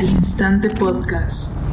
al instante podcast.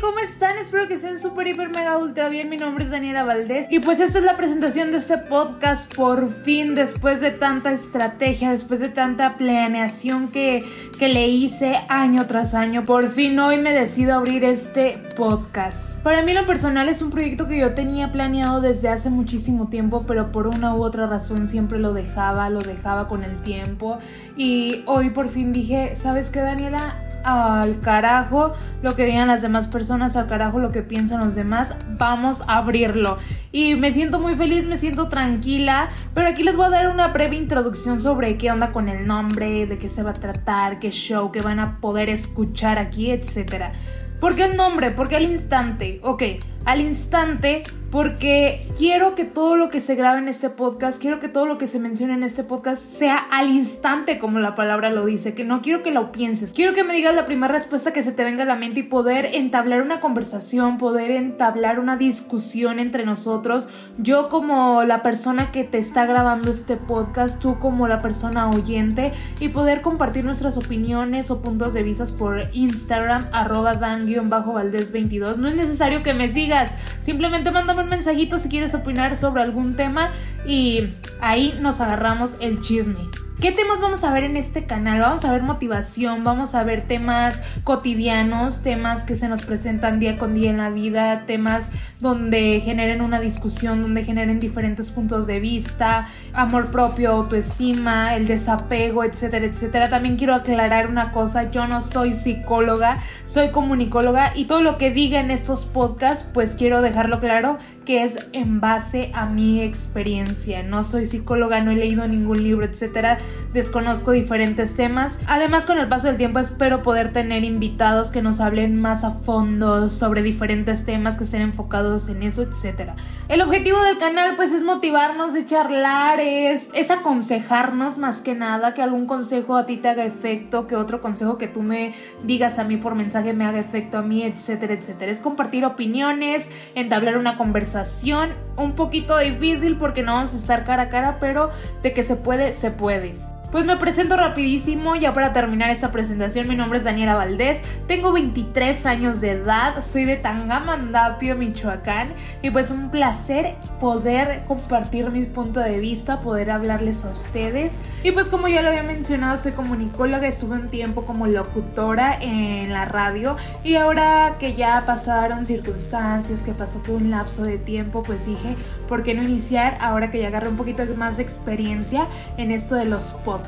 ¿Cómo están? Espero que estén súper, hiper, mega, ultra bien. Mi nombre es Daniela Valdés. Y pues esta es la presentación de este podcast. Por fin, después de tanta estrategia, después de tanta planeación que, que le hice año tras año, por fin hoy me decido abrir este podcast. Para mí, lo personal, es un proyecto que yo tenía planeado desde hace muchísimo tiempo, pero por una u otra razón siempre lo dejaba, lo dejaba con el tiempo. Y hoy por fin dije: ¿Sabes qué, Daniela? Al carajo lo que digan las demás personas, al carajo lo que piensan los demás, vamos a abrirlo. Y me siento muy feliz, me siento tranquila, pero aquí les voy a dar una breve introducción sobre qué onda con el nombre, de qué se va a tratar, qué show, qué van a poder escuchar aquí, etc. ¿Por qué el nombre? ¿Por qué al instante? Ok, al instante porque quiero que todo lo que se grabe en este podcast, quiero que todo lo que se mencione en este podcast sea al instante como la palabra lo dice, que no quiero que lo pienses, quiero que me digas la primera respuesta que se te venga a la mente y poder entablar una conversación, poder entablar una discusión entre nosotros, yo como la persona que te está grabando este podcast, tú como la persona oyente y poder compartir nuestras opiniones o puntos de vista por Instagram arroba dan-valdés22. No es necesario que me sigas, simplemente mándame un mensajito si quieres opinar sobre algún tema y ahí nos agarramos el chisme. ¿Qué temas vamos a ver en este canal? Vamos a ver motivación, vamos a ver temas cotidianos, temas que se nos presentan día con día en la vida, temas donde generen una discusión, donde generen diferentes puntos de vista, amor propio, autoestima, el desapego, etcétera, etcétera. También quiero aclarar una cosa, yo no soy psicóloga, soy comunicóloga y todo lo que diga en estos podcasts, pues quiero dejarlo claro que es en base a mi experiencia. No soy psicóloga, no he leído ningún libro, etcétera desconozco diferentes temas. Además, con el paso del tiempo espero poder tener invitados que nos hablen más a fondo sobre diferentes temas que estén enfocados en eso, etc. El objetivo del canal pues es motivarnos, es charlar, es, es aconsejarnos más que nada, que algún consejo a ti te haga efecto, que otro consejo que tú me digas a mí por mensaje me haga efecto a mí, etcétera, etcétera. Es compartir opiniones, entablar una conversación, un poquito difícil porque no vamos a estar cara a cara, pero de que se puede, se puede. Pues me presento rapidísimo, ya para terminar esta presentación, mi nombre es Daniela Valdés, tengo 23 años de edad, soy de Tangamandapio, Michoacán, y pues un placer poder compartir mi punto de vista, poder hablarles a ustedes. Y pues como ya lo había mencionado, soy comunicóloga, estuve un tiempo como locutora en la radio, y ahora que ya pasaron circunstancias, que pasó todo un lapso de tiempo, pues dije, ¿por qué no iniciar ahora que ya agarré un poquito más de experiencia en esto de los podcasts?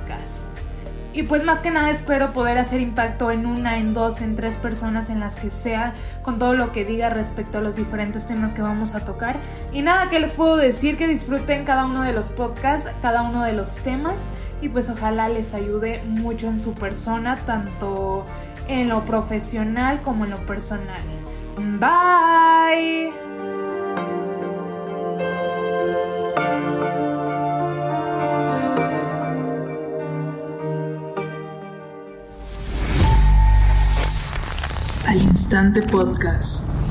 Y pues más que nada espero poder hacer impacto en una, en dos, en tres personas, en las que sea, con todo lo que diga respecto a los diferentes temas que vamos a tocar. Y nada, que les puedo decir que disfruten cada uno de los podcasts, cada uno de los temas, y pues ojalá les ayude mucho en su persona, tanto en lo profesional como en lo personal. Bye. Al instante podcast.